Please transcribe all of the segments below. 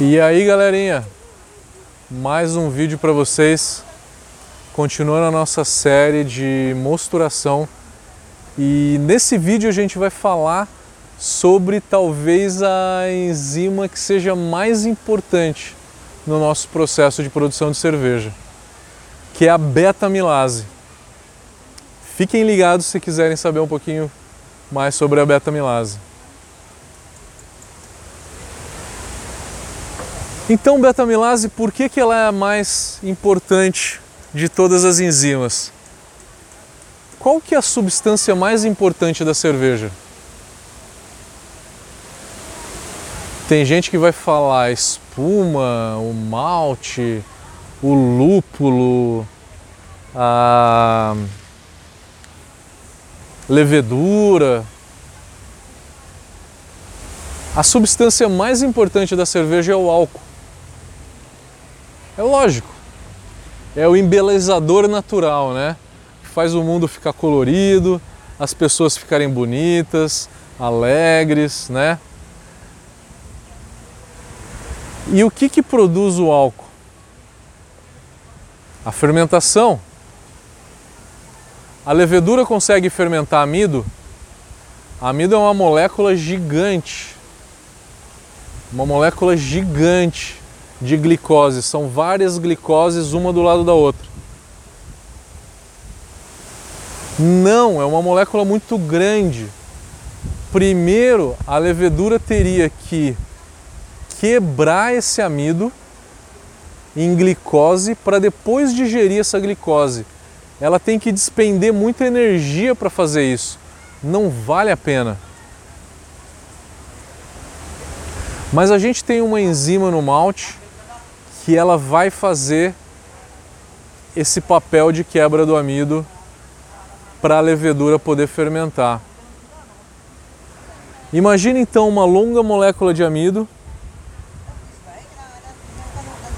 E aí galerinha, mais um vídeo para vocês, continuando a nossa série de mosturação e nesse vídeo a gente vai falar sobre talvez a enzima que seja mais importante no nosso processo de produção de cerveja, que é a beta-amilase. Fiquem ligados se quiserem saber um pouquinho mais sobre a beta-amilase. Então, beta-amilase, por que, que ela é a mais importante de todas as enzimas? Qual que é a substância mais importante da cerveja? Tem gente que vai falar espuma, o malte, o lúpulo, a levedura. A substância mais importante da cerveja é o álcool. É lógico. É o embelezador natural, né? Faz o mundo ficar colorido, as pessoas ficarem bonitas, alegres, né? E o que, que produz o álcool? A fermentação. A levedura consegue fermentar amido? amido é uma molécula gigante. Uma molécula gigante de glicose, são várias glicoses uma do lado da outra. Não, é uma molécula muito grande. Primeiro, a levedura teria que quebrar esse amido em glicose para depois digerir essa glicose. Ela tem que despender muita energia para fazer isso. Não vale a pena. Mas a gente tem uma enzima no malte que ela vai fazer esse papel de quebra do amido para a levedura poder fermentar. Imagine então uma longa molécula de amido,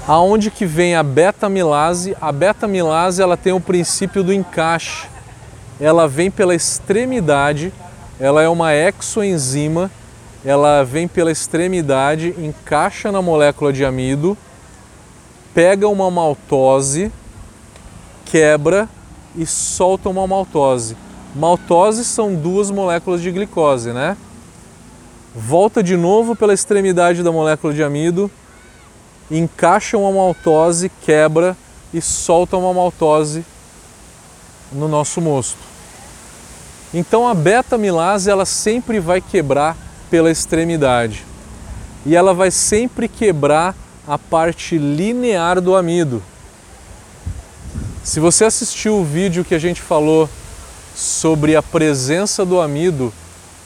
aonde que vem a beta-amilase. A beta-amilase ela tem o princípio do encaixe. Ela vem pela extremidade, ela é uma exoenzima, ela vem pela extremidade, encaixa na molécula de amido pega uma maltose, quebra e solta uma maltose. Maltose são duas moléculas de glicose, né? Volta de novo pela extremidade da molécula de amido, encaixa uma maltose, quebra e solta uma maltose no nosso mosto. Então a beta-amilase ela sempre vai quebrar pela extremidade e ela vai sempre quebrar a parte linear do amido. Se você assistiu o vídeo que a gente falou sobre a presença do amido,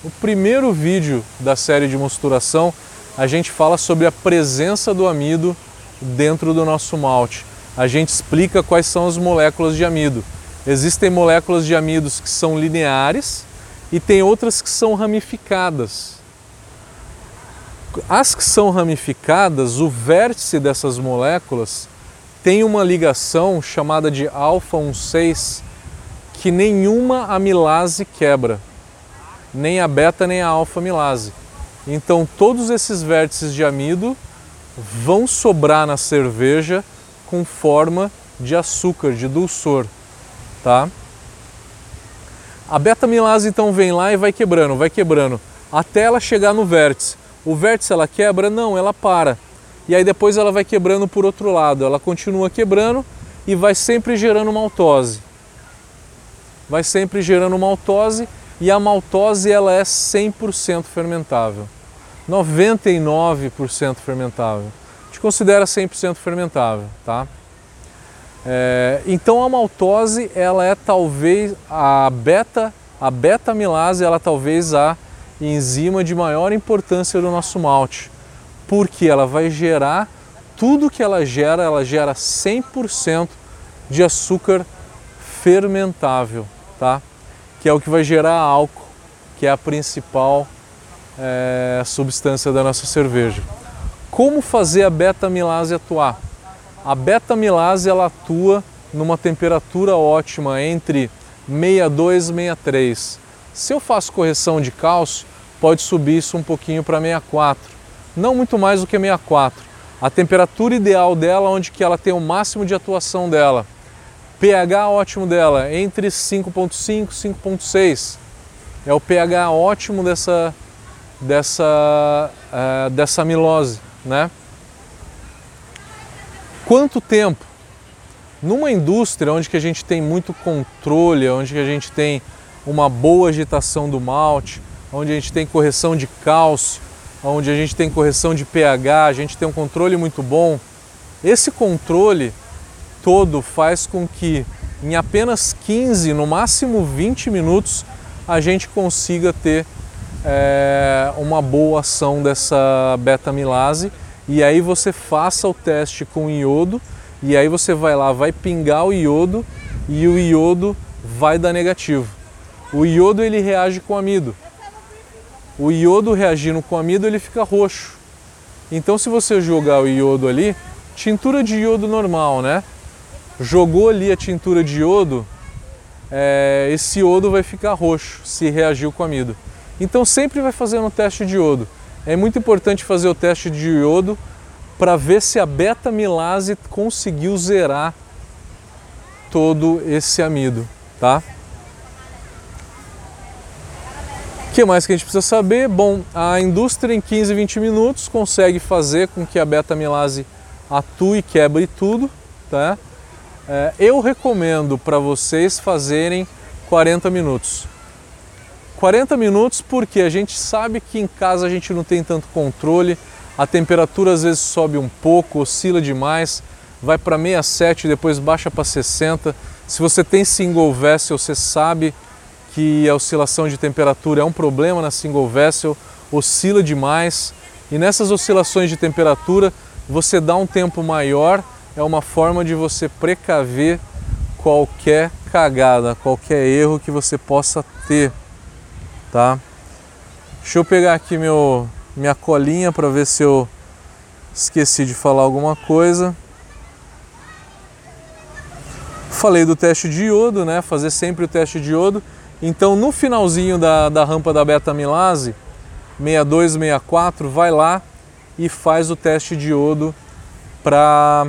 o primeiro vídeo da série de mosturação, a gente fala sobre a presença do amido dentro do nosso malte. A gente explica quais são as moléculas de amido. Existem moléculas de amidos que são lineares e tem outras que são ramificadas. As que são ramificadas, o vértice dessas moléculas tem uma ligação chamada de alfa 16 que nenhuma amilase quebra, nem a beta nem a alfa amilase. Então todos esses vértices de amido vão sobrar na cerveja com forma de açúcar, de dulçor, tá? A beta amilase então vem lá e vai quebrando, vai quebrando, até ela chegar no vértice. O vértice ela quebra? Não, ela para. E aí depois ela vai quebrando por outro lado. Ela continua quebrando e vai sempre gerando maltose. Vai sempre gerando maltose e a maltose ela é 100% fermentável. 99% fermentável. A gente considera 100% fermentável, tá? É, então a maltose ela é talvez a beta a beta ela talvez a enzima de maior importância do nosso malte, porque ela vai gerar tudo que ela gera, ela gera 100% de açúcar fermentável, tá? Que é o que vai gerar álcool, que é a principal é, substância da nossa cerveja. Como fazer a beta-amilase atuar? A beta-amilase ela atua numa temperatura ótima entre 62 e 63. Se eu faço correção de cálcio, pode subir isso um pouquinho para 64. Não muito mais do que 64, A temperatura ideal dela, onde que ela tem o máximo de atuação dela. pH ótimo dela, entre 5.5 e 5.6. É o pH ótimo dessa, dessa, uh, dessa amilose, né? Quanto tempo? Numa indústria onde que a gente tem muito controle, onde que a gente tem uma boa agitação do malte, onde a gente tem correção de cálcio, onde a gente tem correção de pH, a gente tem um controle muito bom. Esse controle todo faz com que em apenas 15, no máximo 20 minutos, a gente consiga ter é, uma boa ação dessa beta-amilase e aí você faça o teste com iodo e aí você vai lá, vai pingar o iodo e o iodo vai dar negativo. O iodo ele reage com amido. O iodo reagindo com amido ele fica roxo. Então se você jogar o iodo ali, tintura de iodo normal, né? Jogou ali a tintura de iodo, é, esse iodo vai ficar roxo se reagiu com amido. Então sempre vai fazendo um teste de iodo. É muito importante fazer o teste de iodo para ver se a beta-milase conseguiu zerar todo esse amido, tá? O que mais que a gente precisa saber? Bom, a indústria em 15, 20 minutos consegue fazer com que a beta-milase atue e quebre tudo, tá? É, eu recomendo para vocês fazerem 40 minutos. 40 minutos porque a gente sabe que em casa a gente não tem tanto controle, a temperatura às vezes sobe um pouco, oscila demais, vai para 67 depois baixa para 60. Se você tem single vessel, você sabe que a oscilação de temperatura é um problema na single vessel, oscila demais. E nessas oscilações de temperatura, você dá um tempo maior, é uma forma de você precaver qualquer cagada, qualquer erro que você possa ter, tá? Deixa eu pegar aqui meu minha colinha para ver se eu esqueci de falar alguma coisa. Falei do teste de iodo, né? Fazer sempre o teste de iodo. Então, no finalzinho da, da rampa da beta-amilase, 62, 64, vai lá e faz o teste de iodo para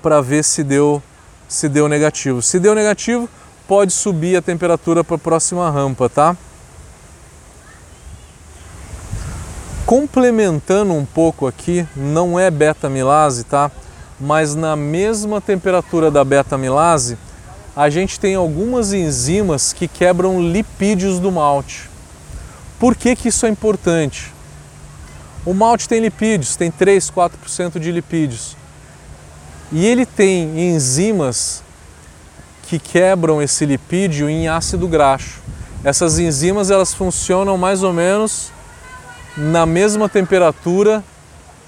para ver se deu se deu negativo. Se deu negativo, pode subir a temperatura para a próxima rampa, tá? Complementando um pouco aqui, não é beta-amilase, tá? Mas na mesma temperatura da beta-amilase, a gente tem algumas enzimas que quebram lipídios do malte. Por que, que isso é importante? O malte tem lipídios, tem 3, 4% de lipídios. E ele tem enzimas que quebram esse lipídio em ácido graxo. Essas enzimas elas funcionam mais ou menos na mesma temperatura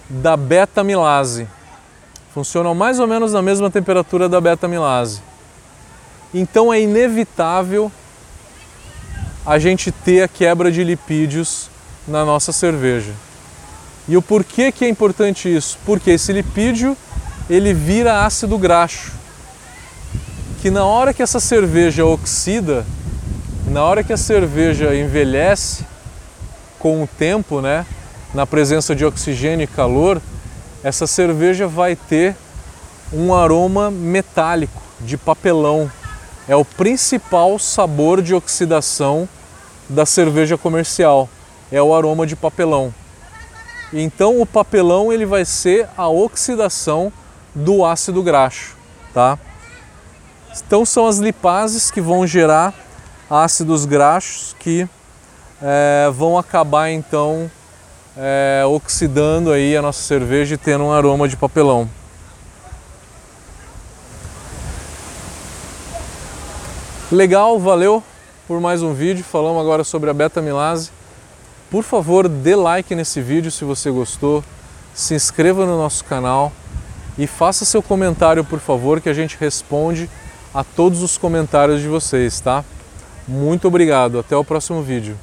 da beta-amilase. Funcionam mais ou menos na mesma temperatura da beta-amilase. Então é inevitável a gente ter a quebra de lipídios na nossa cerveja. E o porquê que é importante isso? Porque esse lipídio ele vira ácido graxo, que na hora que essa cerveja oxida, na hora que a cerveja envelhece, com o tempo, né, na presença de oxigênio e calor, essa cerveja vai ter um aroma metálico, de papelão. É o principal sabor de oxidação da cerveja comercial, é o aroma de papelão. Então o papelão ele vai ser a oxidação do ácido graxo, tá? Então são as lipases que vão gerar ácidos graxos que é, vão acabar então é, oxidando aí a nossa cerveja e tendo um aroma de papelão. Legal, valeu por mais um vídeo. Falamos agora sobre a beta-amilase. Por favor, dê like nesse vídeo se você gostou. Se inscreva no nosso canal e faça seu comentário, por favor, que a gente responde a todos os comentários de vocês, tá? Muito obrigado. Até o próximo vídeo.